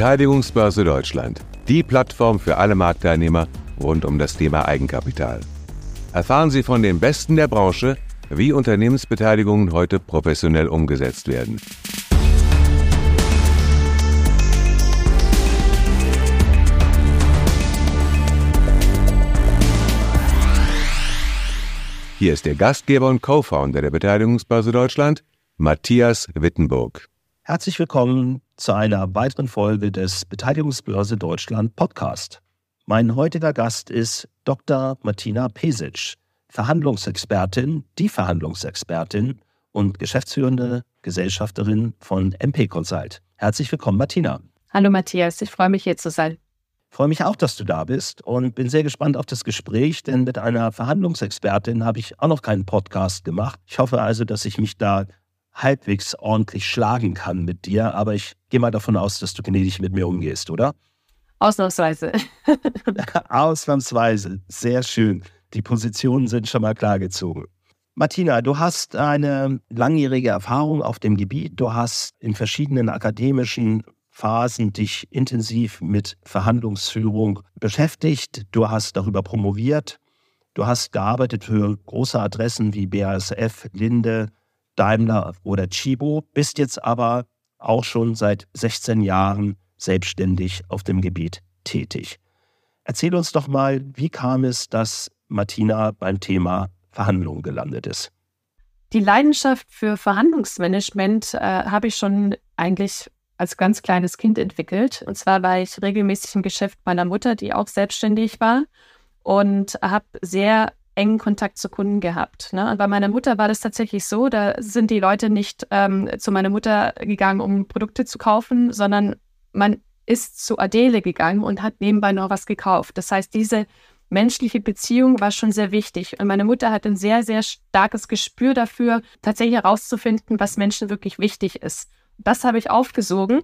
Beteiligungsbörse Deutschland, die Plattform für alle Marktteilnehmer rund um das Thema Eigenkapital. Erfahren Sie von den Besten der Branche, wie Unternehmensbeteiligungen heute professionell umgesetzt werden. Hier ist der Gastgeber und Co-Founder der Beteiligungsbörse Deutschland, Matthias Wittenburg. Herzlich willkommen zu einer weiteren Folge des Beteiligungsbörse Deutschland Podcast. Mein heutiger Gast ist Dr. Martina Pesic, Verhandlungsexpertin, die Verhandlungsexpertin und geschäftsführende Gesellschafterin von MP Consult. Herzlich willkommen, Martina. Hallo Matthias, ich freue mich hier zu sein. Ich freue mich auch, dass du da bist und bin sehr gespannt auf das Gespräch, denn mit einer Verhandlungsexpertin habe ich auch noch keinen Podcast gemacht. Ich hoffe also, dass ich mich da halbwegs ordentlich schlagen kann mit dir, aber ich gehe mal davon aus, dass du gnädig mit mir umgehst, oder? Ausnahmsweise. Ausnahmsweise. Sehr schön. Die Positionen sind schon mal klar gezogen. Martina, du hast eine langjährige Erfahrung auf dem Gebiet. Du hast in verschiedenen akademischen Phasen dich intensiv mit Verhandlungsführung beschäftigt. Du hast darüber promoviert. Du hast gearbeitet für große Adressen wie BASF, Linde, Daimler oder Chibo, bist jetzt aber auch schon seit 16 Jahren selbstständig auf dem Gebiet tätig. Erzähl uns doch mal, wie kam es, dass Martina beim Thema Verhandlungen gelandet ist? Die Leidenschaft für Verhandlungsmanagement äh, habe ich schon eigentlich als ganz kleines Kind entwickelt. Und zwar war ich regelmäßig im Geschäft meiner Mutter, die auch selbstständig war und habe sehr engen Kontakt zu Kunden gehabt. Ne? Und bei meiner Mutter war das tatsächlich so, da sind die Leute nicht ähm, zu meiner Mutter gegangen, um Produkte zu kaufen, sondern man ist zu Adele gegangen und hat nebenbei noch was gekauft. Das heißt, diese menschliche Beziehung war schon sehr wichtig. Und meine Mutter hat ein sehr, sehr starkes Gespür dafür, tatsächlich herauszufinden, was Menschen wirklich wichtig ist. Das habe ich aufgesogen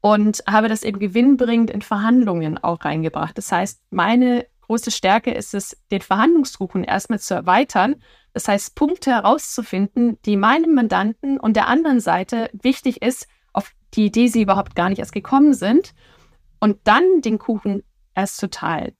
und habe das eben gewinnbringend in Verhandlungen auch reingebracht. Das heißt, meine große Stärke ist es, den Verhandlungskuchen erstmal zu erweitern. Das heißt, Punkte herauszufinden, die meinem Mandanten und der anderen Seite wichtig ist, auf die Idee sie überhaupt gar nicht erst gekommen sind. Und dann den Kuchen erst zu teilen.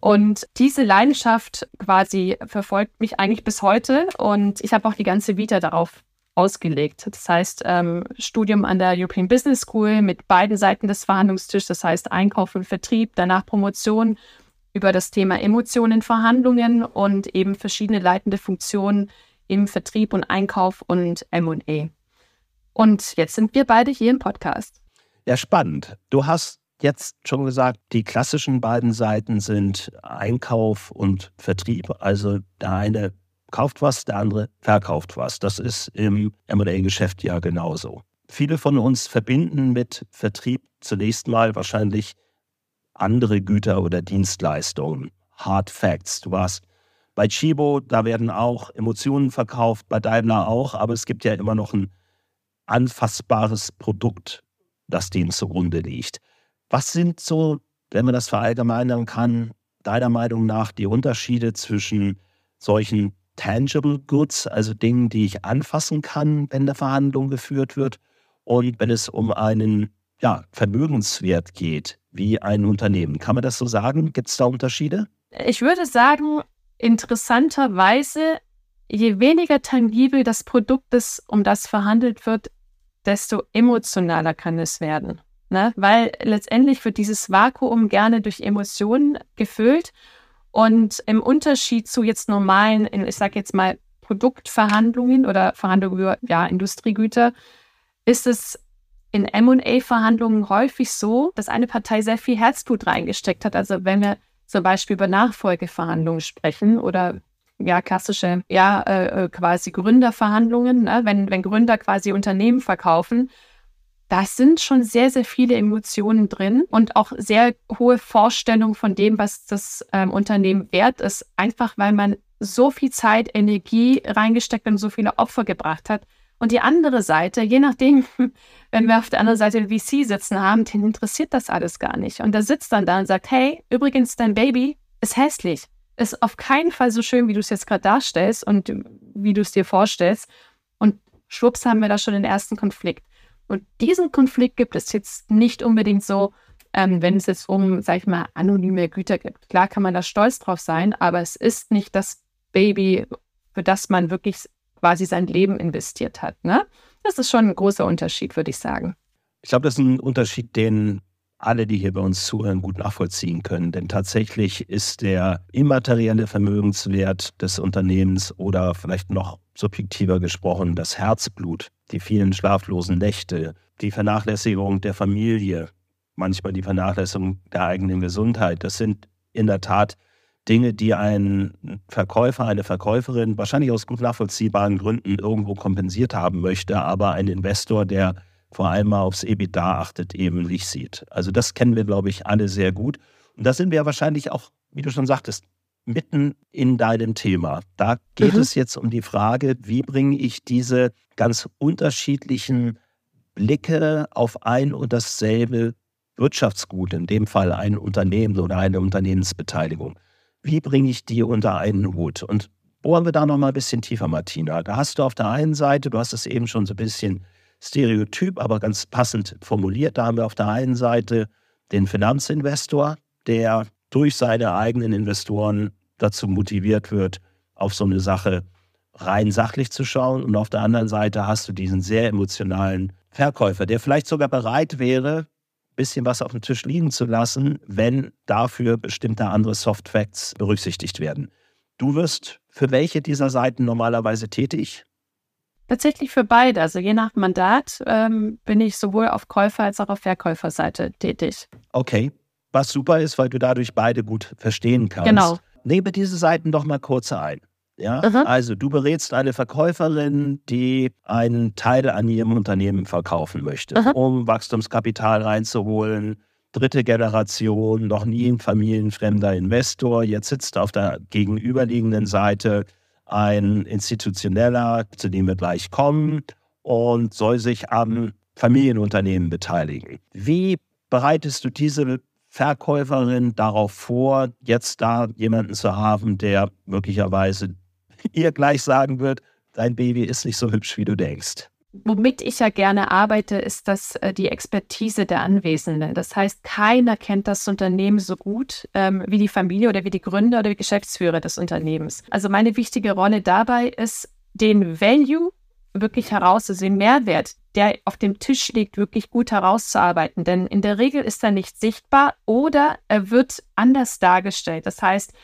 Und diese Leidenschaft quasi verfolgt mich eigentlich bis heute. Und ich habe auch die ganze Vita darauf ausgelegt. Das heißt, ähm, Studium an der European Business School mit beiden Seiten des Verhandlungstisches, das heißt Einkauf und Vertrieb, danach Promotion über das Thema Emotionen, Verhandlungen und eben verschiedene leitende Funktionen im Vertrieb und Einkauf und MA. Und jetzt sind wir beide hier im Podcast. Ja, spannend. Du hast jetzt schon gesagt, die klassischen beiden Seiten sind Einkauf und Vertrieb. Also der eine kauft was, der andere verkauft was. Das ist im MA-Geschäft ja genauso. Viele von uns verbinden mit Vertrieb zunächst mal wahrscheinlich andere Güter oder Dienstleistungen. Hard Facts. Du warst bei Chibo, da werden auch Emotionen verkauft, bei Daimler auch, aber es gibt ja immer noch ein anfassbares Produkt, das dem zugrunde liegt. Was sind so, wenn man das verallgemeinern kann, deiner Meinung nach die Unterschiede zwischen solchen tangible goods, also Dingen, die ich anfassen kann, wenn eine Verhandlung geführt wird, und wenn es um einen ja, Vermögenswert geht, wie ein Unternehmen. Kann man das so sagen? Gibt es da Unterschiede? Ich würde sagen, interessanterweise, je weniger tangibel das Produkt ist, um das verhandelt wird, desto emotionaler kann es werden. Ne? Weil letztendlich wird dieses Vakuum gerne durch Emotionen gefüllt. Und im Unterschied zu jetzt normalen, ich sage jetzt mal, Produktverhandlungen oder Verhandlungen über ja, Industriegüter, ist es in MA-Verhandlungen häufig so, dass eine Partei sehr viel Herzblut reingesteckt hat. Also wenn wir zum Beispiel über Nachfolgeverhandlungen sprechen oder ja, klassische, ja, äh, äh, quasi Gründerverhandlungen, ne? wenn, wenn Gründer quasi Unternehmen verkaufen, da sind schon sehr, sehr viele Emotionen drin und auch sehr hohe Vorstellungen von dem, was das ähm, Unternehmen wert ist, einfach weil man so viel Zeit, Energie reingesteckt und so viele Opfer gebracht hat, und die andere Seite, je nachdem, wenn wir auf der anderen Seite VC sitzen haben, den interessiert das alles gar nicht. Und der sitzt dann da und sagt, hey, übrigens, dein Baby ist hässlich. Ist auf keinen Fall so schön, wie du es jetzt gerade darstellst und wie du es dir vorstellst. Und schwupps haben wir da schon den ersten Konflikt. Und diesen Konflikt gibt es jetzt nicht unbedingt so, ähm, wenn es jetzt um, sag ich mal, anonyme Güter gibt. Klar kann man da stolz drauf sein, aber es ist nicht das Baby, für das man wirklich quasi sein Leben investiert hat. Ne? Das ist schon ein großer Unterschied, würde ich sagen. Ich glaube, das ist ein Unterschied, den alle, die hier bei uns zuhören, gut nachvollziehen können. Denn tatsächlich ist der immaterielle Vermögenswert des Unternehmens oder vielleicht noch subjektiver gesprochen das Herzblut, die vielen schlaflosen Nächte, die Vernachlässigung der Familie, manchmal die Vernachlässigung der eigenen Gesundheit. Das sind in der Tat Dinge, die ein Verkäufer, eine Verkäuferin wahrscheinlich aus gut nachvollziehbaren Gründen irgendwo kompensiert haben möchte, aber ein Investor, der vor allem mal aufs EBITDA achtet, eben nicht sieht. Also das kennen wir, glaube ich, alle sehr gut. Und da sind wir ja wahrscheinlich auch, wie du schon sagtest, mitten in deinem Thema. Da geht mhm. es jetzt um die Frage, wie bringe ich diese ganz unterschiedlichen Blicke auf ein und dasselbe Wirtschaftsgut, in dem Fall ein Unternehmen oder eine Unternehmensbeteiligung. Wie bringe ich die unter einen Hut? Und bohren wir da noch mal ein bisschen tiefer, Martina. Da hast du auf der einen Seite, du hast es eben schon so ein bisschen stereotyp, aber ganz passend formuliert, da haben wir auf der einen Seite den Finanzinvestor, der durch seine eigenen Investoren dazu motiviert wird, auf so eine Sache rein sachlich zu schauen. Und auf der anderen Seite hast du diesen sehr emotionalen Verkäufer, der vielleicht sogar bereit wäre, bisschen was auf dem Tisch liegen zu lassen, wenn dafür bestimmte andere Softfacts berücksichtigt werden. Du wirst für welche dieser Seiten normalerweise tätig? Tatsächlich für beide. Also je nach Mandat ähm, bin ich sowohl auf Käufer- als auch auf Verkäuferseite tätig. Okay, was super ist, weil du dadurch beide gut verstehen kannst. Genau. Nehme diese Seiten doch mal kurz ein. Ja, mhm. also du berätst eine Verkäuferin, die einen Teil an ihrem Unternehmen verkaufen möchte, mhm. um Wachstumskapital reinzuholen. Dritte Generation, noch nie ein familienfremder Investor. Jetzt sitzt auf der gegenüberliegenden Seite ein institutioneller, zu dem wir gleich kommen, und soll sich am Familienunternehmen beteiligen. Wie bereitest du diese Verkäuferin darauf vor, jetzt da jemanden zu haben, der möglicherweise ihr gleich sagen wird, dein Baby ist nicht so hübsch, wie du denkst. Womit ich ja gerne arbeite, ist das äh, die Expertise der Anwesenden. Das heißt, keiner kennt das Unternehmen so gut ähm, wie die Familie oder wie die Gründer oder die Geschäftsführer des Unternehmens. Also meine wichtige Rolle dabei ist, den Value wirklich herauszusehen, Mehrwert, der auf dem Tisch liegt, wirklich gut herauszuarbeiten. Denn in der Regel ist er nicht sichtbar oder er wird anders dargestellt. Das heißt,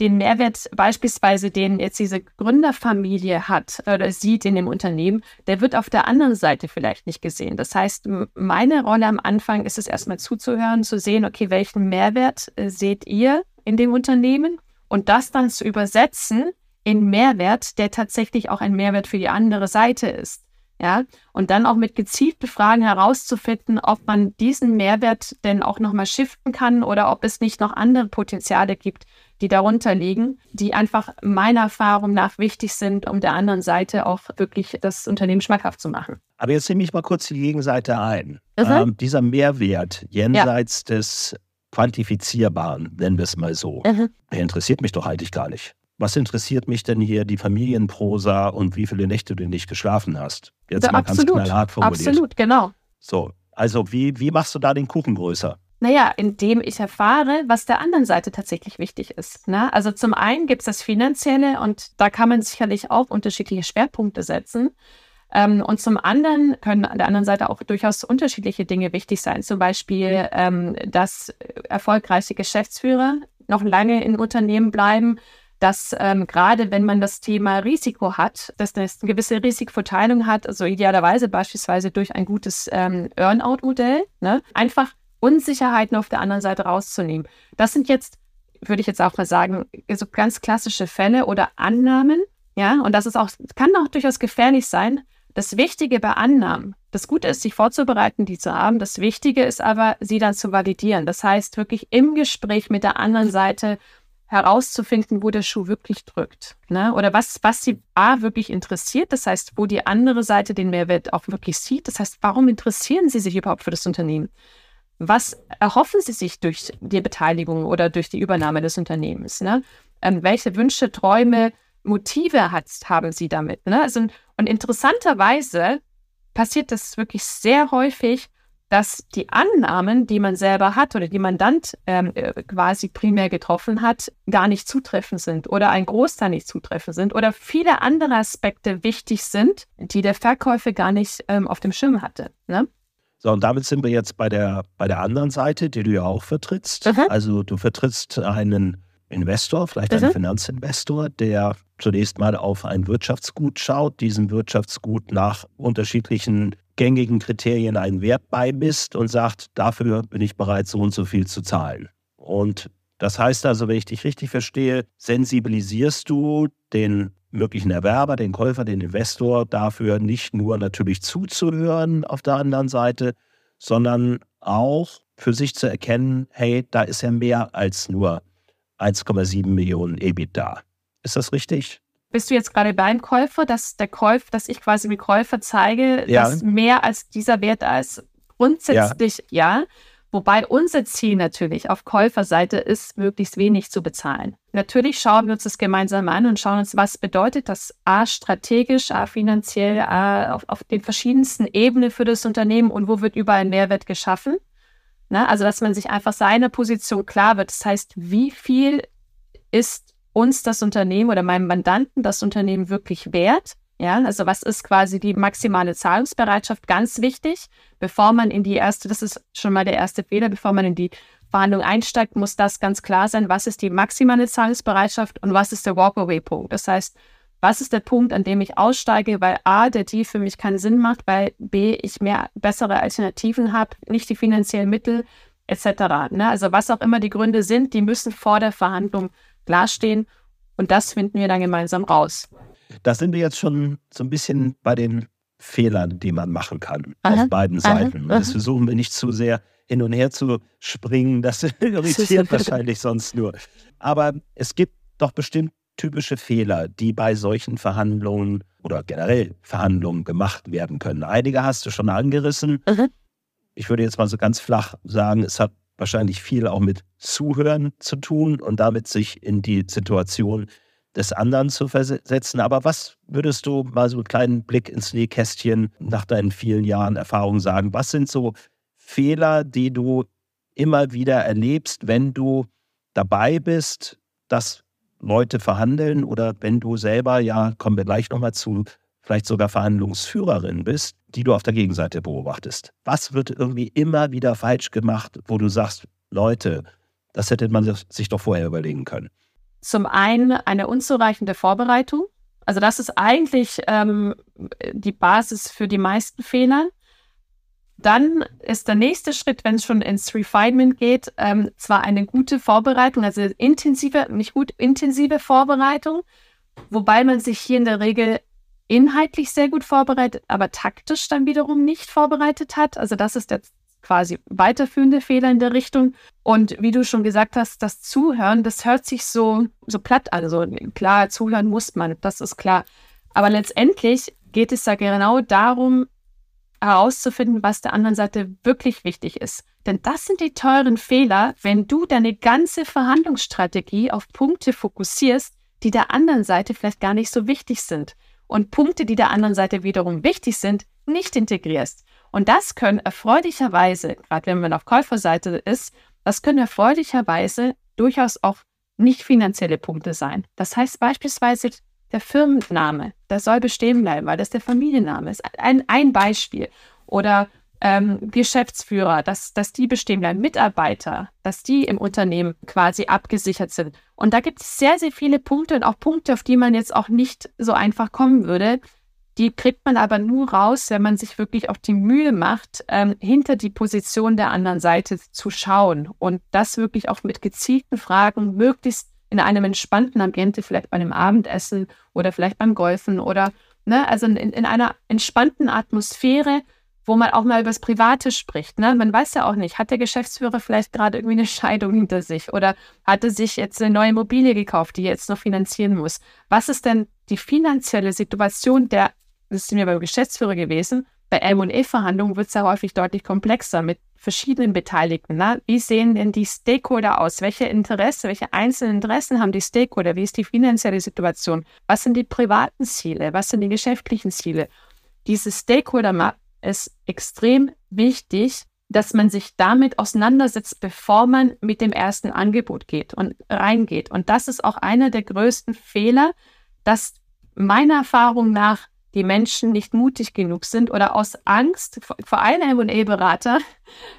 den Mehrwert beispielsweise, den jetzt diese Gründerfamilie hat oder sieht in dem Unternehmen, der wird auf der anderen Seite vielleicht nicht gesehen. Das heißt, meine Rolle am Anfang ist es erstmal zuzuhören, zu sehen, okay, welchen Mehrwert äh, seht ihr in dem Unternehmen und das dann zu übersetzen in Mehrwert, der tatsächlich auch ein Mehrwert für die andere Seite ist. Ja, und dann auch mit gezielten Fragen herauszufinden, ob man diesen Mehrwert denn auch nochmal shiften kann oder ob es nicht noch andere Potenziale gibt, die darunter liegen, die einfach meiner Erfahrung nach wichtig sind, um der anderen Seite auch wirklich das Unternehmen schmackhaft zu machen. Aber jetzt nehme ich mal kurz die Gegenseite ein. Mhm. Ähm, dieser Mehrwert jenseits ja. des Quantifizierbaren, nennen wir es mal so, mhm. der interessiert mich doch eigentlich gar nicht was interessiert mich denn hier die Familienprosa und wie viele Nächte du nicht geschlafen hast? Jetzt ja, mal absolut, ganz knallhart formuliert. Absolut, genau. So, also wie, wie machst du da den Kuchen größer? Naja, indem ich erfahre, was der anderen Seite tatsächlich wichtig ist. Ne? Also zum einen gibt es das Finanzielle und da kann man sicherlich auch unterschiedliche Schwerpunkte setzen. Ähm, und zum anderen können an der anderen Seite auch durchaus unterschiedliche Dinge wichtig sein. Zum Beispiel, ähm, dass erfolgreiche Geschäftsführer noch lange in Unternehmen bleiben, dass ähm, gerade wenn man das Thema Risiko hat, dass das eine gewisse Risikoverteilung hat, also idealerweise beispielsweise durch ein gutes ähm, Earnout-Modell, ne, einfach Unsicherheiten auf der anderen Seite rauszunehmen. Das sind jetzt, würde ich jetzt auch mal sagen, so ganz klassische Fälle oder Annahmen, ja, und das ist auch, kann auch durchaus gefährlich sein. Das Wichtige bei Annahmen, das Gute ist, sich vorzubereiten, die zu haben. Das Wichtige ist aber, sie dann zu validieren. Das heißt, wirklich im Gespräch mit der anderen Seite herauszufinden, wo der Schuh wirklich drückt. Ne? Oder was, was sie A wirklich interessiert, das heißt, wo die andere Seite den Mehrwert auch wirklich sieht. Das heißt, warum interessieren sie sich überhaupt für das Unternehmen? Was erhoffen sie sich durch die Beteiligung oder durch die Übernahme des Unternehmens? Ne? Ähm, welche Wünsche, Träume, Motive hat, haben sie damit? Ne? Also, und interessanterweise passiert das wirklich sehr häufig, dass die Annahmen, die man selber hat oder die Mandant ähm, äh, quasi primär getroffen hat, gar nicht zutreffend sind oder ein Großteil nicht zutreffend sind oder viele andere Aspekte wichtig sind, die der Verkäufer gar nicht ähm, auf dem Schirm hatte. Ne? So, und damit sind wir jetzt bei der, bei der anderen Seite, die du ja auch vertrittst. Mhm. Also du vertrittst einen Investor, vielleicht mhm. einen Finanzinvestor, der zunächst mal auf ein Wirtschaftsgut schaut, diesem Wirtschaftsgut nach unterschiedlichen gängigen Kriterien einen Wert beimisst und sagt, dafür bin ich bereit, so und so viel zu zahlen. Und das heißt also, wenn ich dich richtig verstehe, sensibilisierst du den möglichen Erwerber, den Käufer, den Investor dafür nicht nur natürlich zuzuhören auf der anderen Seite, sondern auch für sich zu erkennen, hey, da ist ja mehr als nur 1,7 Millionen EBIT da. Ist das richtig? Bist du jetzt gerade beim Käufer, dass der Käufer, dass ich quasi dem Käufer zeige, ja. dass mehr als dieser Wert da ist? Grundsätzlich ja. ja. Wobei unser Ziel natürlich auf Käuferseite ist, möglichst wenig zu bezahlen. Natürlich schauen wir uns das gemeinsam an und schauen uns, was bedeutet das A strategisch, A finanziell, A auf, auf den verschiedensten Ebenen für das Unternehmen und wo wird überall Mehrwert geschaffen. Na, also, dass man sich einfach seiner Position klar wird. Das heißt, wie viel ist uns das Unternehmen oder meinem Mandanten das Unternehmen wirklich wert? Ja, also was ist quasi die maximale Zahlungsbereitschaft? Ganz wichtig, bevor man in die erste, das ist schon mal der erste Fehler, bevor man in die Verhandlung einsteigt, muss das ganz klar sein. Was ist die maximale Zahlungsbereitschaft und was ist der Walkaway-Punkt? Das heißt, was ist der Punkt, an dem ich aussteige, weil A, der Deal für mich keinen Sinn macht, weil B, ich mehr bessere Alternativen habe, nicht die finanziellen Mittel etc. Ne? Also was auch immer die Gründe sind, die müssen vor der Verhandlung klarstehen und das finden wir dann gemeinsam raus. Da sind wir jetzt schon so ein bisschen bei den Fehlern, die man machen kann aha, auf beiden Seiten. Aha, das versuchen wir nicht zu sehr hin und her zu springen. Das irritiert wahrscheinlich sonst nur. Aber es gibt doch bestimmt typische Fehler, die bei solchen Verhandlungen oder generell Verhandlungen gemacht werden können. Einige hast du schon angerissen. Mhm. Ich würde jetzt mal so ganz flach sagen, es hat wahrscheinlich viel auch mit Zuhören zu tun und damit sich in die Situation des anderen zu versetzen. Aber was würdest du mal so einen kleinen Blick ins Nähkästchen nach deinen vielen Jahren Erfahrung sagen? Was sind so Fehler, die du immer wieder erlebst, wenn du dabei bist, dass Leute verhandeln oder wenn du selber, ja, kommen wir gleich nochmal zu, vielleicht sogar Verhandlungsführerin bist, die du auf der Gegenseite beobachtest. Was wird irgendwie immer wieder falsch gemacht, wo du sagst, Leute, das hätte man sich doch vorher überlegen können? Zum einen eine unzureichende Vorbereitung. Also das ist eigentlich ähm, die Basis für die meisten Fehler. Dann ist der nächste Schritt, wenn es schon ins Refinement geht, ähm, zwar eine gute Vorbereitung, also intensive, nicht gut, intensive Vorbereitung, wobei man sich hier in der Regel inhaltlich sehr gut vorbereitet, aber taktisch dann wiederum nicht vorbereitet hat. Also das ist der quasi weiterführende Fehler in der Richtung. Und wie du schon gesagt hast, das Zuhören, das hört sich so, so platt an. So klar, zuhören muss man, das ist klar. Aber letztendlich geht es ja genau darum, herauszufinden, was der anderen Seite wirklich wichtig ist. Denn das sind die teuren Fehler, wenn du deine ganze Verhandlungsstrategie auf Punkte fokussierst, die der anderen Seite vielleicht gar nicht so wichtig sind und Punkte, die der anderen Seite wiederum wichtig sind, nicht integrierst. Und das können erfreulicherweise, gerade wenn man auf Käuferseite ist, das können erfreulicherweise durchaus auch nicht finanzielle Punkte sein. Das heißt beispielsweise der Firmenname, der soll bestehen bleiben, weil das der Familienname ist. Ein, ein Beispiel. Oder ähm, Geschäftsführer, dass, dass die bestehen bleiben, Mitarbeiter, dass die im Unternehmen quasi abgesichert sind. Und da gibt es sehr, sehr viele Punkte und auch Punkte, auf die man jetzt auch nicht so einfach kommen würde. Die kriegt man aber nur raus, wenn man sich wirklich auch die Mühe macht, ähm, hinter die Position der anderen Seite zu schauen und das wirklich auch mit gezielten Fragen möglichst in einem entspannten Ambiente, vielleicht bei einem Abendessen oder vielleicht beim Golfen oder, ne, also in, in einer entspannten Atmosphäre, wo man auch mal über das Private spricht. Ne? Man weiß ja auch nicht, hat der Geschäftsführer vielleicht gerade irgendwie eine Scheidung hinter sich oder hatte sich jetzt eine neue Immobilie gekauft, die er jetzt noch finanzieren muss. Was ist denn die finanzielle Situation der, das sind wir beim Geschäftsführer gewesen, bei M&E-Verhandlungen wird es ja häufig deutlich komplexer mit verschiedenen Beteiligten. Na? Wie sehen denn die Stakeholder aus? Welche Interesse, welche einzelnen Interessen haben die Stakeholder? Wie ist die finanzielle Situation? Was sind die privaten Ziele? Was sind die geschäftlichen Ziele? Diese Stakeholder es extrem wichtig, dass man sich damit auseinandersetzt, bevor man mit dem ersten Angebot geht und reingeht. Und das ist auch einer der größten Fehler, dass meiner Erfahrung nach die Menschen nicht mutig genug sind oder aus Angst, vor allem M&A-Berater,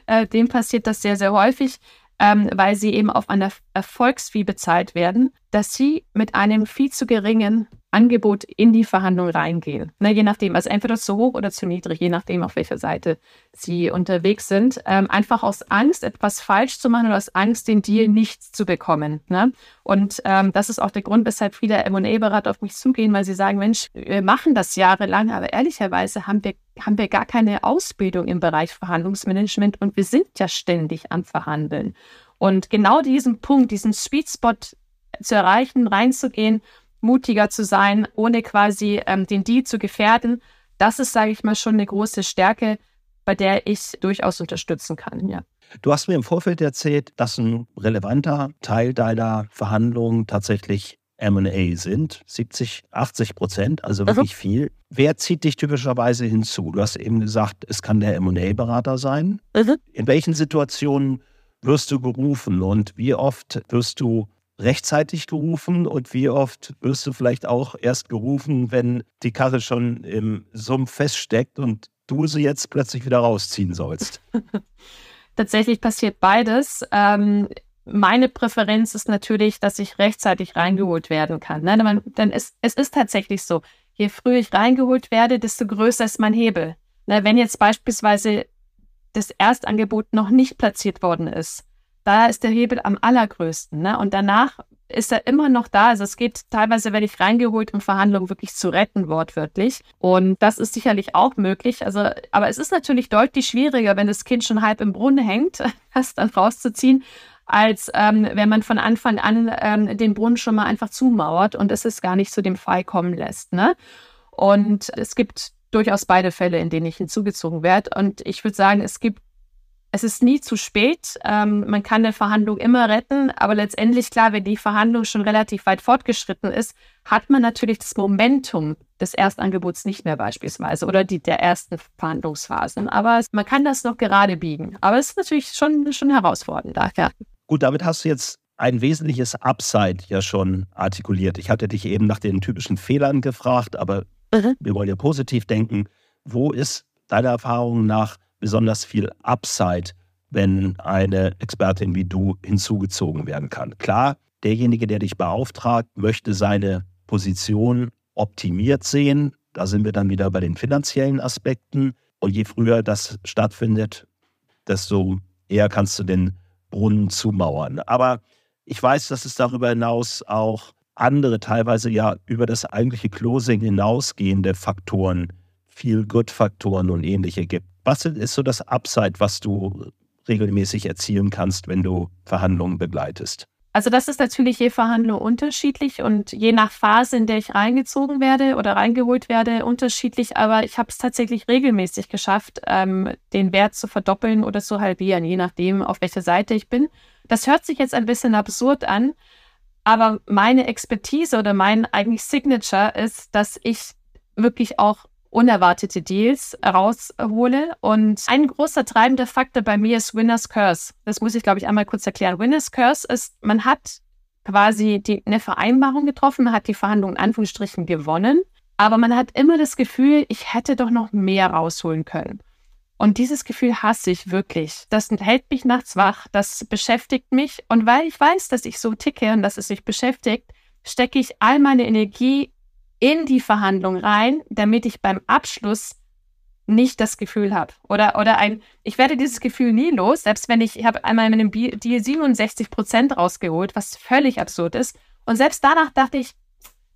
äh, dem passiert das sehr, sehr häufig, ähm, weil sie eben auf einer Erfolgsfee bezahlt werden, dass sie mit einem viel zu geringen Angebot in die Verhandlung reingehen. Ne, je nachdem, also entweder zu hoch oder zu niedrig, je nachdem, auf welcher Seite sie unterwegs sind. Ähm, einfach aus Angst, etwas falsch zu machen oder aus Angst, den Deal nicht zu bekommen. Ne? Und ähm, das ist auch der Grund, weshalb viele M&A-Berater auf mich zugehen, weil sie sagen, Mensch, wir machen das jahrelang, aber ehrlicherweise haben wir, haben wir gar keine Ausbildung im Bereich Verhandlungsmanagement und wir sind ja ständig am Verhandeln. Und genau diesen Punkt, diesen Sweet Spot zu erreichen, reinzugehen mutiger zu sein, ohne quasi ähm, den Deal zu gefährden. Das ist, sage ich mal, schon eine große Stärke, bei der ich durchaus unterstützen kann. Ja. Du hast mir im Vorfeld erzählt, dass ein relevanter Teil deiner Verhandlungen tatsächlich MA sind. 70, 80 Prozent, also wirklich mhm. viel. Wer zieht dich typischerweise hinzu? Du hast eben gesagt, es kann der MA-Berater sein. Mhm. In welchen Situationen wirst du gerufen und wie oft wirst du rechtzeitig gerufen und wie oft wirst du vielleicht auch erst gerufen, wenn die Karre schon im Sumpf feststeckt und du sie jetzt plötzlich wieder rausziehen sollst? Tatsächlich passiert beides. Ähm, meine Präferenz ist natürlich, dass ich rechtzeitig reingeholt werden kann. Ne? Denn es, es ist tatsächlich so, je früher ich reingeholt werde, desto größer ist mein Hebel. Ne? Wenn jetzt beispielsweise das Erstangebot noch nicht platziert worden ist, da ist der Hebel am allergrößten. Ne? Und danach ist er immer noch da. Also es geht teilweise, wenn ich reingeholt, um Verhandlungen wirklich zu retten, wortwörtlich. Und das ist sicherlich auch möglich. Also, aber es ist natürlich deutlich schwieriger, wenn das Kind schon halb im Brunnen hängt, das dann rauszuziehen, als ähm, wenn man von Anfang an ähm, den Brunnen schon mal einfach zumauert und es ist gar nicht zu dem Fall kommen lässt. Ne? Und es gibt durchaus beide Fälle, in denen ich hinzugezogen werde. Und ich würde sagen, es gibt es ist nie zu spät. Ähm, man kann eine Verhandlung immer retten, aber letztendlich, klar, wenn die Verhandlung schon relativ weit fortgeschritten ist, hat man natürlich das Momentum des Erstangebots nicht mehr beispielsweise oder die der ersten Verhandlungsphasen. Aber man kann das noch gerade biegen. Aber es ist natürlich schon, schon herausfordernd. Ja. Gut, damit hast du jetzt ein wesentliches Upside ja schon artikuliert. Ich hatte dich eben nach den typischen Fehlern gefragt, aber mhm. wir wollen ja positiv denken. Wo ist deiner Erfahrung nach besonders viel Upside, wenn eine Expertin wie du hinzugezogen werden kann. Klar, derjenige, der dich beauftragt, möchte seine Position optimiert sehen. Da sind wir dann wieder bei den finanziellen Aspekten. Und je früher das stattfindet, desto eher kannst du den Brunnen zumauern. Aber ich weiß, dass es darüber hinaus auch andere, teilweise ja über das eigentliche Closing hinausgehende Faktoren, Feel-Good-Faktoren und ähnliche gibt. Was ist so das Upside, was du regelmäßig erzielen kannst, wenn du Verhandlungen begleitest? Also das ist natürlich je Verhandlung unterschiedlich und je nach Phase, in der ich reingezogen werde oder reingeholt werde, unterschiedlich. Aber ich habe es tatsächlich regelmäßig geschafft, ähm, den Wert zu verdoppeln oder zu halbieren, je nachdem, auf welcher Seite ich bin. Das hört sich jetzt ein bisschen absurd an, aber meine Expertise oder mein eigentlich Signature ist, dass ich wirklich auch unerwartete Deals raushole. Und ein großer treibender Faktor bei mir ist Winner's Curse. Das muss ich, glaube ich, einmal kurz erklären. Winner's Curse ist, man hat quasi die, eine Vereinbarung getroffen, man hat die Verhandlungen in Anführungsstrichen gewonnen, aber man hat immer das Gefühl, ich hätte doch noch mehr rausholen können. Und dieses Gefühl hasse ich wirklich. Das hält mich nachts wach, das beschäftigt mich. Und weil ich weiß, dass ich so ticke und dass es mich beschäftigt, stecke ich all meine Energie in die Verhandlung rein, damit ich beim Abschluss nicht das Gefühl habe. Oder, oder ein, ich werde dieses Gefühl nie los, selbst wenn ich, ich habe einmal in einem Deal 67 Prozent rausgeholt, was völlig absurd ist. Und selbst danach dachte ich,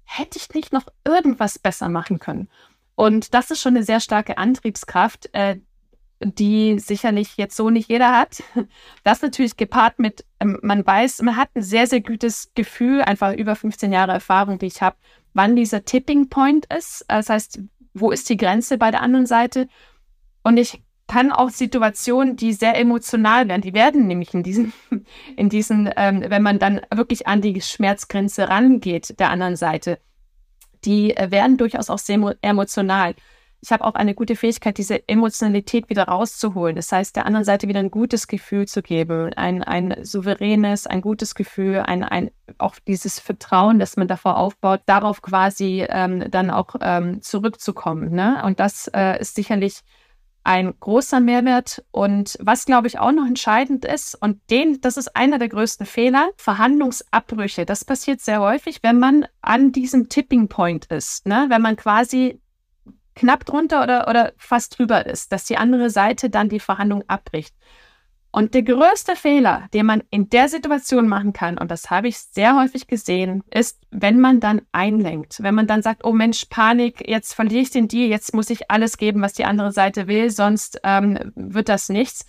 hätte ich nicht noch irgendwas besser machen können. Und das ist schon eine sehr starke Antriebskraft, äh, die sicherlich jetzt so nicht jeder hat. Das natürlich gepaart mit, ähm, man weiß, man hat ein sehr, sehr gutes Gefühl, einfach über 15 Jahre Erfahrung, die ich habe, wann dieser Tipping Point ist. Das heißt, wo ist die Grenze bei der anderen Seite? Und ich kann auch Situationen, die sehr emotional werden, die werden nämlich in diesen, in diesen, ähm, wenn man dann wirklich an die Schmerzgrenze rangeht der anderen Seite, die äh, werden durchaus auch sehr emotional. Ich habe auch eine gute Fähigkeit, diese Emotionalität wieder rauszuholen. Das heißt, der anderen Seite wieder ein gutes Gefühl zu geben, ein, ein souveränes, ein gutes Gefühl, ein, ein, auch dieses Vertrauen, das man davor aufbaut, darauf quasi ähm, dann auch ähm, zurückzukommen. Ne? Und das äh, ist sicherlich ein großer Mehrwert. Und was, glaube ich, auch noch entscheidend ist, und den, das ist einer der größten Fehler, Verhandlungsabbrüche. Das passiert sehr häufig, wenn man an diesem Tipping Point ist, ne? wenn man quasi knapp drunter oder, oder fast drüber ist, dass die andere Seite dann die Verhandlung abbricht. Und der größte Fehler, den man in der Situation machen kann, und das habe ich sehr häufig gesehen, ist, wenn man dann einlenkt, wenn man dann sagt, oh Mensch, Panik, jetzt verliere ich den Deal, jetzt muss ich alles geben, was die andere Seite will, sonst ähm, wird das nichts.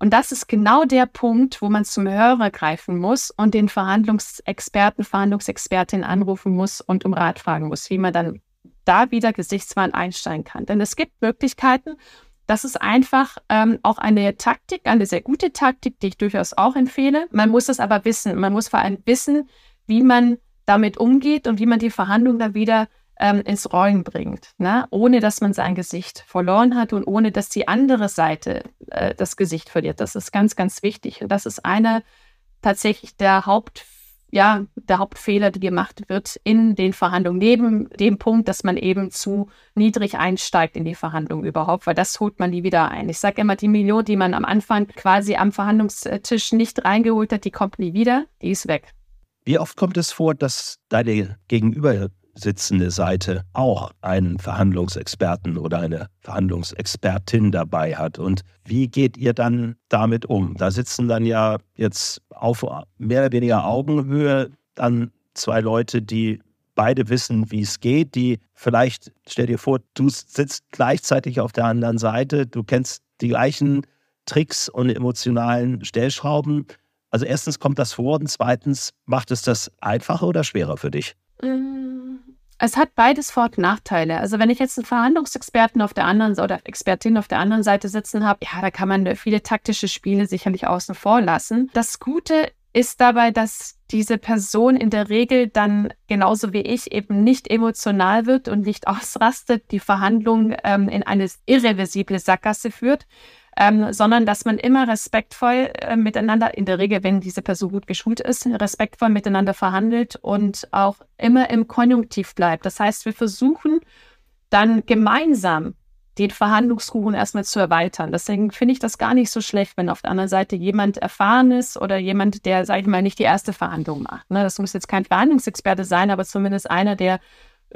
Und das ist genau der Punkt, wo man zum Hörer greifen muss und den Verhandlungsexperten, Verhandlungsexpertin anrufen muss und um Rat fragen muss, wie man dann da wieder gesichtswahrend einsteigen kann. Denn es gibt Möglichkeiten, das ist einfach ähm, auch eine Taktik, eine sehr gute Taktik, die ich durchaus auch empfehle. Man muss es aber wissen. Man muss vor allem wissen, wie man damit umgeht und wie man die Verhandlung dann wieder ähm, ins Rollen bringt, ne? ohne dass man sein Gesicht verloren hat und ohne dass die andere Seite äh, das Gesicht verliert. Das ist ganz, ganz wichtig. Und das ist einer tatsächlich der Haupt ja, der Hauptfehler, der gemacht wird in den Verhandlungen, neben dem Punkt, dass man eben zu niedrig einsteigt in die Verhandlungen überhaupt, weil das holt man nie wieder ein. Ich sage immer, die Million, die man am Anfang quasi am Verhandlungstisch nicht reingeholt hat, die kommt nie wieder, die ist weg. Wie oft kommt es vor, dass deine Gegenüber sitzende Seite auch einen Verhandlungsexperten oder eine Verhandlungsexpertin dabei hat. Und wie geht ihr dann damit um? Da sitzen dann ja jetzt auf mehr oder weniger Augenhöhe dann zwei Leute, die beide wissen, wie es geht, die vielleicht, stell dir vor, du sitzt gleichzeitig auf der anderen Seite, du kennst die gleichen Tricks und emotionalen Stellschrauben. Also erstens kommt das vor und zweitens macht es das einfacher oder schwerer für dich? Mm, es hat beides Vor- und Nachteile. Also wenn ich jetzt einen Verhandlungsexperten auf der anderen oder Expertin auf der anderen Seite sitzen habe, ja, da kann man viele taktische Spiele sicherlich außen vor lassen. Das Gute ist dabei, dass diese Person in der Regel dann genauso wie ich eben nicht emotional wird und nicht ausrastet, die Verhandlung ähm, in eine irreversible Sackgasse führt, ähm, sondern dass man immer respektvoll äh, miteinander, in der Regel, wenn diese Person gut geschult ist, respektvoll miteinander verhandelt und auch immer im Konjunktiv bleibt. Das heißt, wir versuchen dann gemeinsam den Verhandlungskuchen erstmal zu erweitern. Deswegen finde ich das gar nicht so schlecht, wenn auf der anderen Seite jemand erfahren ist oder jemand, der, sage ich mal, nicht die erste Verhandlung macht. Ne? Das muss jetzt kein Verhandlungsexperte sein, aber zumindest einer, der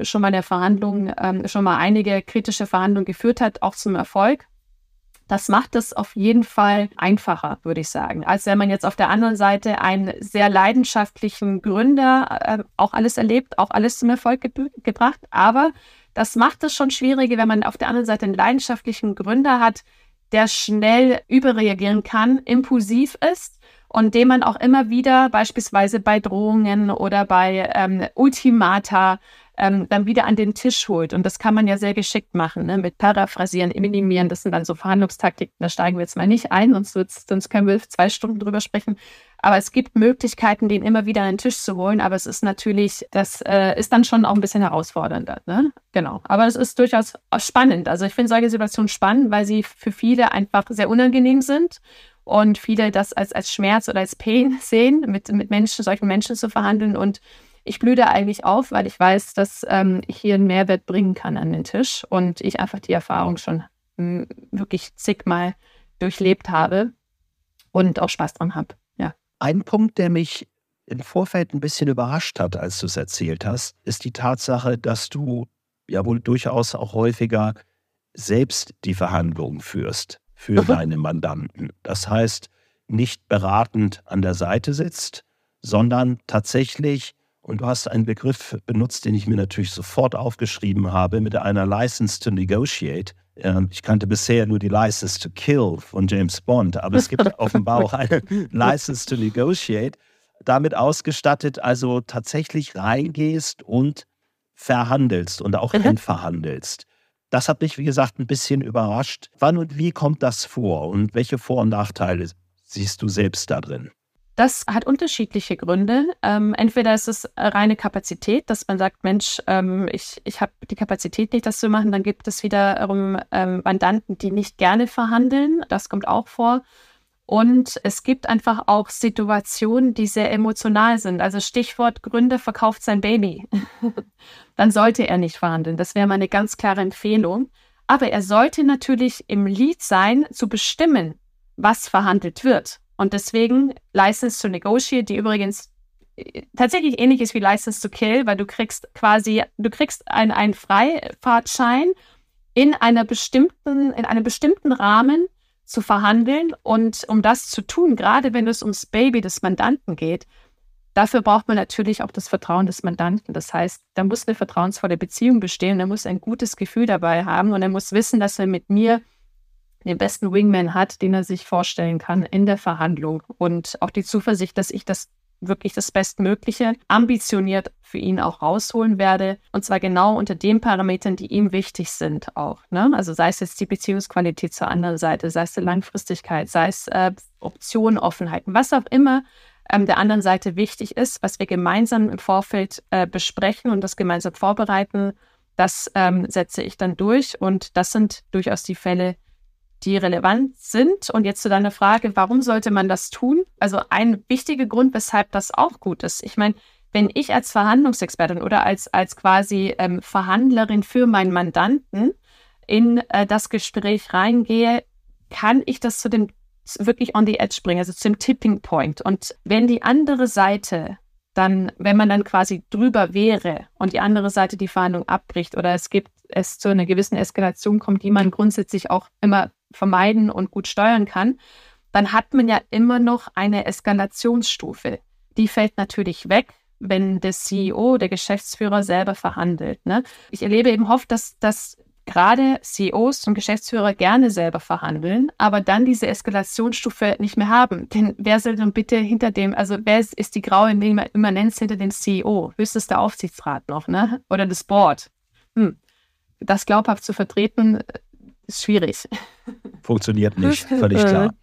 schon mal der Verhandlung, ähm, schon mal einige kritische Verhandlungen geführt hat, auch zum Erfolg. Das macht es auf jeden Fall einfacher, würde ich sagen, als wenn man jetzt auf der anderen Seite einen sehr leidenschaftlichen Gründer äh, auch alles erlebt, auch alles zum Erfolg ge gebracht. Aber das macht es schon schwieriger, wenn man auf der anderen Seite einen leidenschaftlichen Gründer hat, der schnell überreagieren kann, impulsiv ist und dem man auch immer wieder beispielsweise bei Drohungen oder bei ähm, Ultimata ähm, dann wieder an den Tisch holt. Und das kann man ja sehr geschickt machen, ne? mit Paraphrasieren, Minimieren. Das sind dann so Verhandlungstaktiken. Da steigen wir jetzt mal nicht ein, sonst, sonst können wir zwei Stunden drüber sprechen. Aber es gibt Möglichkeiten, den immer wieder an den Tisch zu holen. Aber es ist natürlich, das äh, ist dann schon auch ein bisschen herausfordernder. Ne? Genau. Aber es ist durchaus spannend. Also ich finde solche Situationen spannend, weil sie für viele einfach sehr unangenehm sind und viele das als, als Schmerz oder als Pain sehen, mit, mit Menschen, solchen Menschen zu verhandeln. Und ich blühe da eigentlich auf, weil ich weiß, dass ähm, ich hier einen Mehrwert bringen kann an den Tisch und ich einfach die Erfahrung schon hm, wirklich zigmal durchlebt habe und auch Spaß dran habe. Ja. Ein Punkt, der mich im Vorfeld ein bisschen überrascht hat, als du es erzählt hast, ist die Tatsache, dass du ja wohl durchaus auch häufiger selbst die Verhandlungen führst für deine Mandanten. Das heißt, nicht beratend an der Seite sitzt, sondern tatsächlich und du hast einen Begriff benutzt, den ich mir natürlich sofort aufgeschrieben habe, mit einer License to Negotiate. Ich kannte bisher nur die License to Kill von James Bond, aber es gibt offenbar auch eine License to Negotiate, damit ausgestattet, also tatsächlich reingehst und verhandelst und auch mhm. verhandelst. Das hat mich, wie gesagt, ein bisschen überrascht. Wann und wie kommt das vor und welche Vor- und Nachteile siehst du selbst da drin? Das hat unterschiedliche Gründe. Ähm, entweder ist es reine Kapazität, dass man sagt, Mensch, ähm, ich, ich habe die Kapazität nicht, das zu machen. Dann gibt es wiederum ähm, Mandanten, die nicht gerne verhandeln. Das kommt auch vor. Und es gibt einfach auch Situationen, die sehr emotional sind. Also Stichwort Gründer verkauft sein Baby. Dann sollte er nicht verhandeln. Das wäre meine ganz klare Empfehlung. Aber er sollte natürlich im Lied sein, zu bestimmen, was verhandelt wird. Und deswegen License to Negotiate, die übrigens äh, tatsächlich ähnlich ist wie License to Kill, weil du kriegst quasi, du kriegst einen, einen Freifahrtschein in einer bestimmten, in einem bestimmten Rahmen zu verhandeln. Und um das zu tun, gerade wenn es ums Baby des Mandanten geht, dafür braucht man natürlich auch das Vertrauen des Mandanten. Das heißt, da muss eine vertrauensvolle Beziehung bestehen, er muss ein gutes Gefühl dabei haben und er muss wissen, dass er mit mir den besten Wingman hat, den er sich vorstellen kann in der Verhandlung und auch die Zuversicht, dass ich das wirklich das Bestmögliche ambitioniert für ihn auch rausholen werde. Und zwar genau unter den Parametern, die ihm wichtig sind auch. Ne? Also sei es jetzt die Beziehungsqualität zur anderen Seite, sei es die Langfristigkeit, sei es äh, Optionen, Offenheiten, was auch immer ähm, der anderen Seite wichtig ist, was wir gemeinsam im Vorfeld äh, besprechen und das gemeinsam vorbereiten, das ähm, setze ich dann durch. Und das sind durchaus die Fälle, die relevant sind. Und jetzt zu deiner Frage, warum sollte man das tun? Also ein wichtiger Grund, weshalb das auch gut ist. Ich meine, wenn ich als Verhandlungsexpertin oder als, als quasi ähm, Verhandlerin für meinen Mandanten in äh, das Gespräch reingehe, kann ich das zu dem wirklich on the edge bringen, also zum Tipping Point. Und wenn die andere Seite dann, wenn man dann quasi drüber wäre und die andere Seite die Verhandlung abbricht oder es gibt es zu einer gewissen Eskalation kommt, die man grundsätzlich auch immer vermeiden und gut steuern kann, dann hat man ja immer noch eine Eskalationsstufe. Die fällt natürlich weg, wenn der CEO, der Geschäftsführer selber verhandelt. Ne? Ich erlebe eben oft, dass, dass gerade CEOs und Geschäftsführer gerne selber verhandeln, aber dann diese Eskalationsstufe nicht mehr haben. Denn wer soll dann bitte hinter dem, also wer ist, ist die graue Immanenz hinter dem CEO? Höchstens der Aufsichtsrat noch, ne? Oder das Board. Hm. Das glaubhaft zu vertreten, ist schwierig. Funktioniert nicht, völlig klar.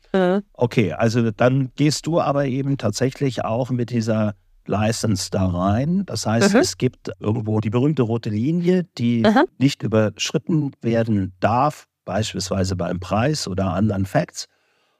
Okay, also dann gehst du aber eben tatsächlich auch mit dieser License da rein. Das heißt, mhm. es gibt irgendwo die berühmte rote Linie, die mhm. nicht überschritten werden darf, beispielsweise beim Preis oder anderen Facts.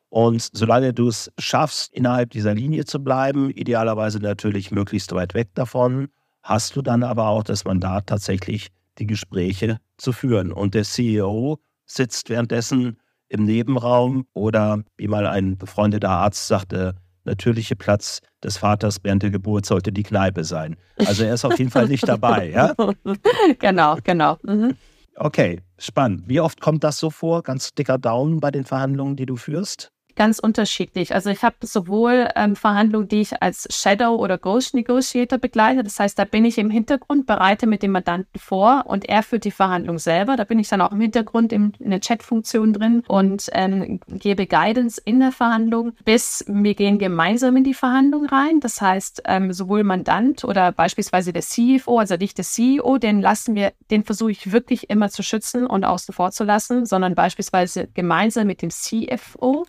Und solange du es schaffst, innerhalb dieser Linie zu bleiben, idealerweise natürlich möglichst weit weg davon, hast du dann aber auch das Mandat, tatsächlich die Gespräche zu führen. Und der CEO sitzt währenddessen im Nebenraum oder wie mal ein befreundeter Arzt sagte, natürliche Platz des Vaters während der Geburt sollte die Kneipe sein. Also er ist auf jeden Fall nicht dabei, ja? Genau, genau. Mhm. Okay, spannend. Wie oft kommt das so vor? Ganz dicker Daumen bei den Verhandlungen, die du führst? Ganz unterschiedlich. Also ich habe sowohl ähm, Verhandlungen, die ich als Shadow oder Ghost Negotiator begleite. Das heißt, da bin ich im Hintergrund, bereite mit dem Mandanten vor und er führt die Verhandlung selber. Da bin ich dann auch im Hintergrund im, in der Chat-Funktion drin und ähm, gebe Guidance in der Verhandlung, bis wir gehen gemeinsam in die Verhandlung rein. Das heißt, ähm, sowohl Mandant oder beispielsweise der CFO, also nicht der CEO, den lassen wir, den versuche ich wirklich immer zu schützen und außen vor zu lassen, sondern beispielsweise gemeinsam mit dem CFO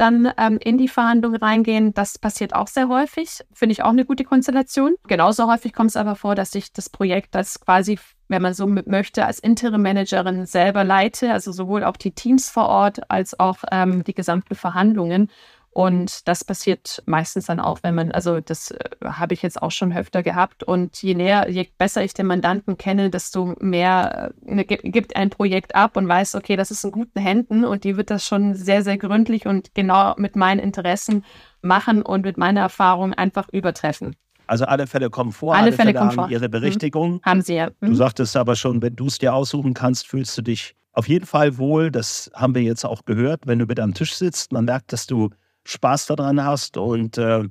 dann ähm, in die Verhandlungen reingehen. Das passiert auch sehr häufig. Finde ich auch eine gute Konstellation. Genauso häufig kommt es aber vor, dass ich das Projekt als quasi, wenn man so möchte, als Interim-Managerin selber leite, also sowohl auch die Teams vor Ort als auch ähm, die gesamten Verhandlungen. Und das passiert meistens dann auch, wenn man, also das äh, habe ich jetzt auch schon öfter gehabt. Und je näher, je besser ich den Mandanten kenne, desto mehr äh, ne, gibt ein Projekt ab und weiß, okay, das ist in guten Händen und die wird das schon sehr, sehr gründlich und genau mit meinen Interessen machen und mit meiner Erfahrung einfach übertreffen. Also alle Fälle kommen vor, alle, alle Fälle, Fälle haben vor. ihre Berichtigung. Mhm. Haben sie ja. Mhm. Du sagtest aber schon, wenn du es dir aussuchen kannst, fühlst du dich auf jeden Fall wohl. Das haben wir jetzt auch gehört, wenn du mit am Tisch sitzt. Man merkt, dass du Spaß daran hast und äh,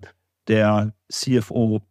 der CFO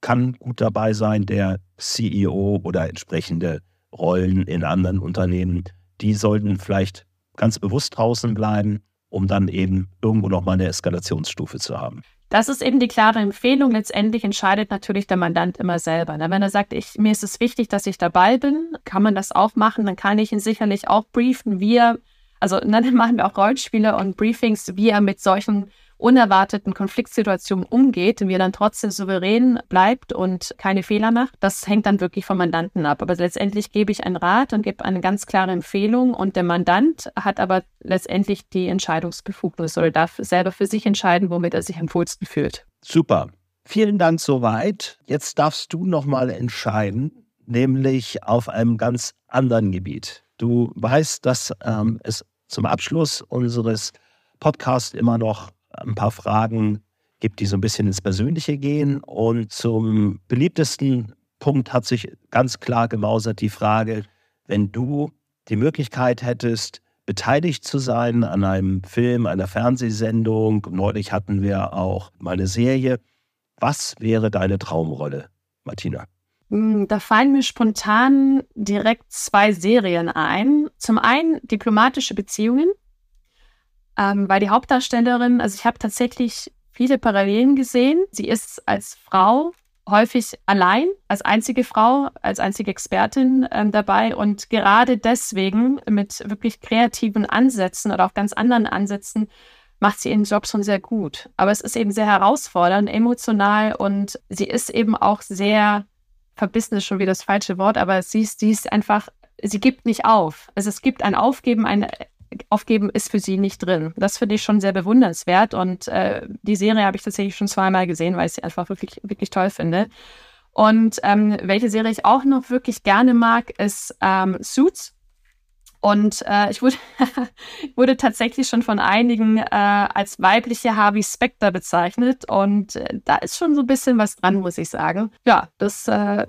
kann gut dabei sein, der CEO oder entsprechende Rollen in anderen Unternehmen, die sollten vielleicht ganz bewusst draußen bleiben, um dann eben irgendwo nochmal eine Eskalationsstufe zu haben. Das ist eben die klare Empfehlung. Letztendlich entscheidet natürlich der Mandant immer selber. Wenn er sagt, ich, mir ist es wichtig, dass ich dabei bin, kann man das auch machen. Dann kann ich ihn sicherlich auch briefen, wie er also ne, dann machen wir auch Rollenspiele und Briefings, wie er mit solchen unerwarteten Konfliktsituationen umgeht und wie er dann trotzdem souverän bleibt und keine Fehler macht, das hängt dann wirklich vom Mandanten ab. Aber letztendlich gebe ich einen Rat und gebe eine ganz klare Empfehlung und der Mandant hat aber letztendlich die Entscheidungsbefugnis oder darf selber für sich entscheiden, womit er sich am wohlsten fühlt. Super. Vielen Dank soweit. Jetzt darfst du nochmal entscheiden, nämlich auf einem ganz anderen Gebiet. Du weißt, dass ähm, es zum Abschluss unseres Podcasts immer noch ein paar Fragen gibt, die so ein bisschen ins Persönliche gehen. Und zum beliebtesten Punkt hat sich ganz klar gemausert die Frage, wenn du die Möglichkeit hättest, beteiligt zu sein an einem Film, einer Fernsehsendung, neulich hatten wir auch mal eine Serie, was wäre deine Traumrolle, Martina? Hm, da fallen mir spontan direkt zwei Serien ein. Zum einen diplomatische Beziehungen, ähm, weil die Hauptdarstellerin, also ich habe tatsächlich viele Parallelen gesehen. Sie ist als Frau häufig allein, als einzige Frau, als einzige Expertin ähm, dabei und gerade deswegen mit wirklich kreativen Ansätzen oder auch ganz anderen Ansätzen macht sie ihren Job schon sehr gut. Aber es ist eben sehr herausfordernd, emotional und sie ist eben auch sehr verbissen ist schon wieder das falsche Wort, aber sie ist, sie ist einfach, sie gibt nicht auf. Also es gibt ein Aufgeben, ein Aufgeben ist für sie nicht drin. Das finde ich schon sehr bewundernswert und äh, die Serie habe ich tatsächlich schon zweimal gesehen, weil ich sie einfach wirklich, wirklich toll finde. Und ähm, welche Serie ich auch noch wirklich gerne mag, ist ähm, Suits. Und äh, ich wurde, wurde tatsächlich schon von einigen äh, als weibliche Harvey Specter bezeichnet. Und äh, da ist schon so ein bisschen was dran, muss ich sagen. Ja, das äh,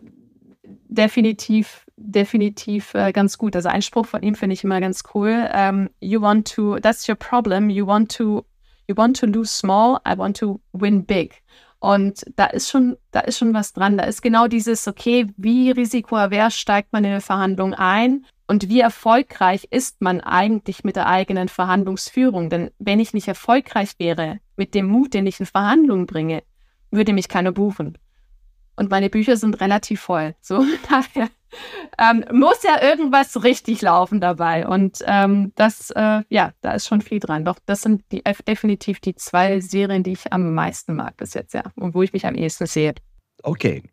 definitiv, definitiv äh, ganz gut. Also ein Spruch von ihm finde ich immer ganz cool. Um, ähm, you want to, that's your problem. You want to, you want to lose small. I want to win big. Und da ist schon, da ist schon was dran. Da ist genau dieses, okay, wie risikoavers steigt man in eine Verhandlung ein? Und wie erfolgreich ist man eigentlich mit der eigenen Verhandlungsführung? Denn wenn ich nicht erfolgreich wäre mit dem Mut, den ich in Verhandlungen bringe, würde mich keiner buchen. Und meine Bücher sind relativ voll. So daher ähm, muss ja irgendwas richtig laufen dabei. Und ähm, das, äh, ja, da ist schon viel dran. Doch das sind die, definitiv die zwei Serien, die ich am meisten mag bis jetzt, ja. Und wo ich mich am ehesten sehe. Okay.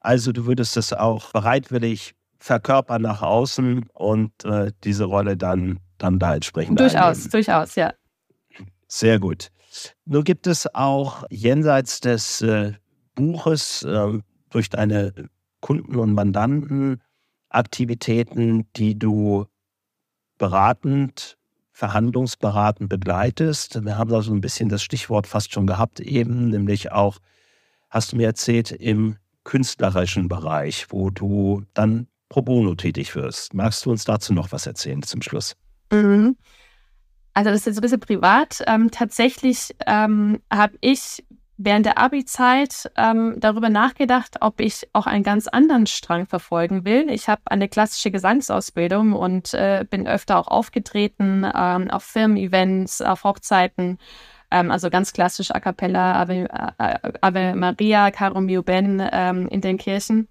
Also du würdest das auch bereitwillig verkörpern nach außen und äh, diese Rolle dann, dann da entsprechend Durchaus, einnehmen. durchaus, ja. Sehr gut. Nun gibt es auch jenseits des äh, Buches äh, durch deine Kunden und Mandanten Aktivitäten, die du beratend, verhandlungsberatend begleitest. Wir haben da so ein bisschen das Stichwort fast schon gehabt eben, nämlich auch, hast du mir erzählt, im künstlerischen Bereich, wo du dann pro bono tätig wirst. Magst du uns dazu noch was erzählen zum Schluss? Mhm. Also das ist jetzt ein bisschen privat. Ähm, tatsächlich ähm, habe ich während der Abi-Zeit ähm, darüber nachgedacht, ob ich auch einen ganz anderen Strang verfolgen will. Ich habe eine klassische Gesangsausbildung und äh, bin öfter auch aufgetreten ähm, auf Firmen-Events, auf Hochzeiten. Ähm, also ganz klassisch A cappella, Ave, äh, Ave Maria, Caro Mio Ben ähm, in den Kirchen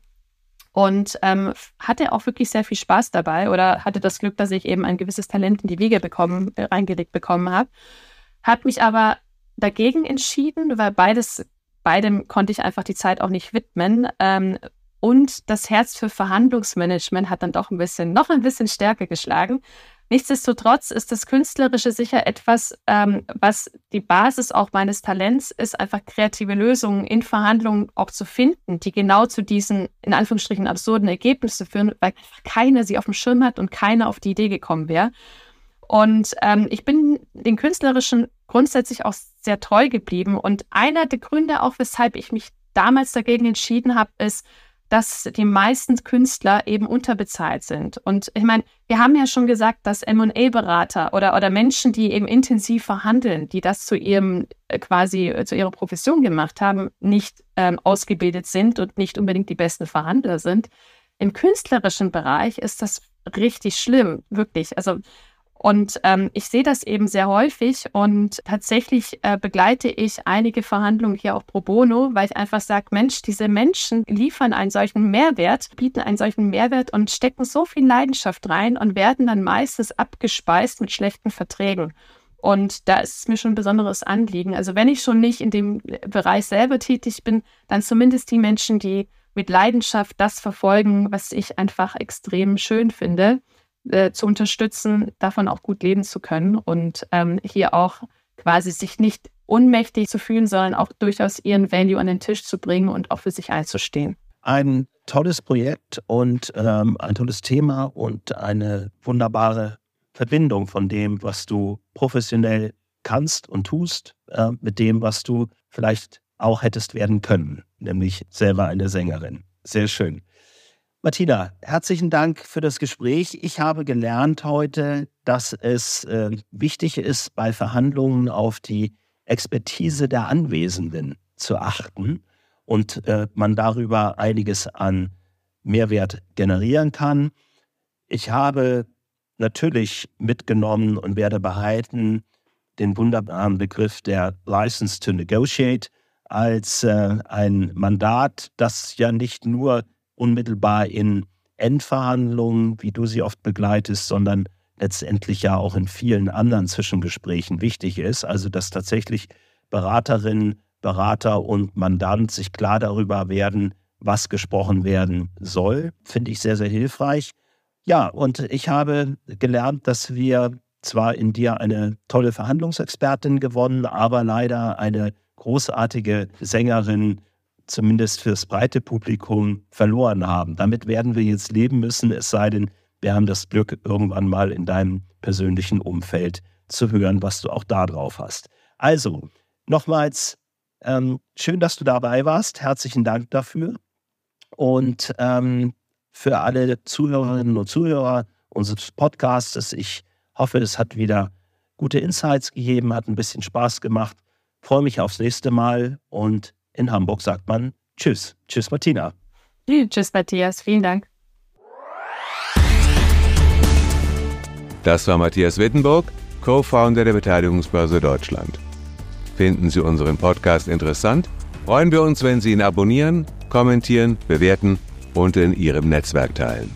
und ähm, hatte auch wirklich sehr viel Spaß dabei oder hatte das Glück, dass ich eben ein gewisses Talent in die Wiege bekommen, äh, reingelegt bekommen habe. Hat mich aber dagegen entschieden, weil beides, beidem konnte ich einfach die Zeit auch nicht widmen. Ähm, und das Herz für Verhandlungsmanagement hat dann doch ein bisschen, noch ein bisschen stärker geschlagen. Nichtsdestotrotz ist das Künstlerische sicher etwas, ähm, was die Basis auch meines Talents ist, einfach kreative Lösungen in Verhandlungen auch zu finden, die genau zu diesen, in Anführungsstrichen, absurden Ergebnissen führen, weil keiner sie auf dem Schirm hat und keiner auf die Idee gekommen wäre. Und ähm, ich bin den Künstlerischen grundsätzlich auch sehr treu geblieben. Und einer der Gründe auch, weshalb ich mich damals dagegen entschieden habe, ist, dass die meisten Künstler eben unterbezahlt sind. Und ich meine, wir haben ja schon gesagt, dass M&A-Berater oder, oder Menschen, die eben intensiv verhandeln, die das zu ihrem äh, quasi äh, zu ihrer Profession gemacht haben, nicht ähm, ausgebildet sind und nicht unbedingt die besten Verhandler sind. Im künstlerischen Bereich ist das richtig schlimm, wirklich. Also und ähm, ich sehe das eben sehr häufig und tatsächlich äh, begleite ich einige Verhandlungen hier auch pro bono, weil ich einfach sage, Mensch, diese Menschen liefern einen solchen Mehrwert, bieten einen solchen Mehrwert und stecken so viel Leidenschaft rein und werden dann meistens abgespeist mit schlechten Verträgen. Und da ist es mir schon ein besonderes Anliegen. Also wenn ich schon nicht in dem Bereich selber tätig bin, dann zumindest die Menschen, die mit Leidenschaft das verfolgen, was ich einfach extrem schön finde, äh, zu unterstützen, davon auch gut leben zu können und ähm, hier auch quasi sich nicht unmächtig zu fühlen, sondern auch durchaus ihren Value an den Tisch zu bringen und auch für sich einzustehen. Ein tolles Projekt und ähm, ein tolles Thema und eine wunderbare Verbindung von dem, was du professionell kannst und tust, äh, mit dem, was du vielleicht auch hättest werden können, nämlich selber eine Sängerin. Sehr schön. Martina, herzlichen Dank für das Gespräch. Ich habe gelernt heute, dass es äh, wichtig ist, bei Verhandlungen auf die Expertise der Anwesenden zu achten und äh, man darüber einiges an Mehrwert generieren kann. Ich habe natürlich mitgenommen und werde behalten den wunderbaren Begriff der License to Negotiate als äh, ein Mandat, das ja nicht nur unmittelbar in Endverhandlungen, wie du sie oft begleitest, sondern letztendlich ja auch in vielen anderen Zwischengesprächen wichtig ist. Also dass tatsächlich Beraterinnen, Berater und Mandant sich klar darüber werden, was gesprochen werden soll, finde ich sehr, sehr hilfreich. Ja, und ich habe gelernt, dass wir zwar in dir eine tolle Verhandlungsexpertin gewonnen, aber leider eine großartige Sängerin, zumindest fürs breite Publikum, verloren haben. Damit werden wir jetzt leben müssen, es sei denn, wir haben das Glück, irgendwann mal in deinem persönlichen Umfeld zu hören, was du auch da drauf hast. Also, nochmals, ähm, schön, dass du dabei warst. Herzlichen Dank dafür. Und ähm, für alle Zuhörerinnen und Zuhörer unseres Podcasts. Ich hoffe, es hat wieder gute Insights gegeben, hat ein bisschen Spaß gemacht. Freue mich aufs nächste Mal und in Hamburg sagt man Tschüss. Tschüss, Martina. Tschüss, Matthias. Vielen Dank. Das war Matthias Wittenburg, Co-Founder der Beteiligungsbörse Deutschland. Finden Sie unseren Podcast interessant? Freuen wir uns, wenn Sie ihn abonnieren, kommentieren, bewerten und in Ihrem Netzwerk teilen.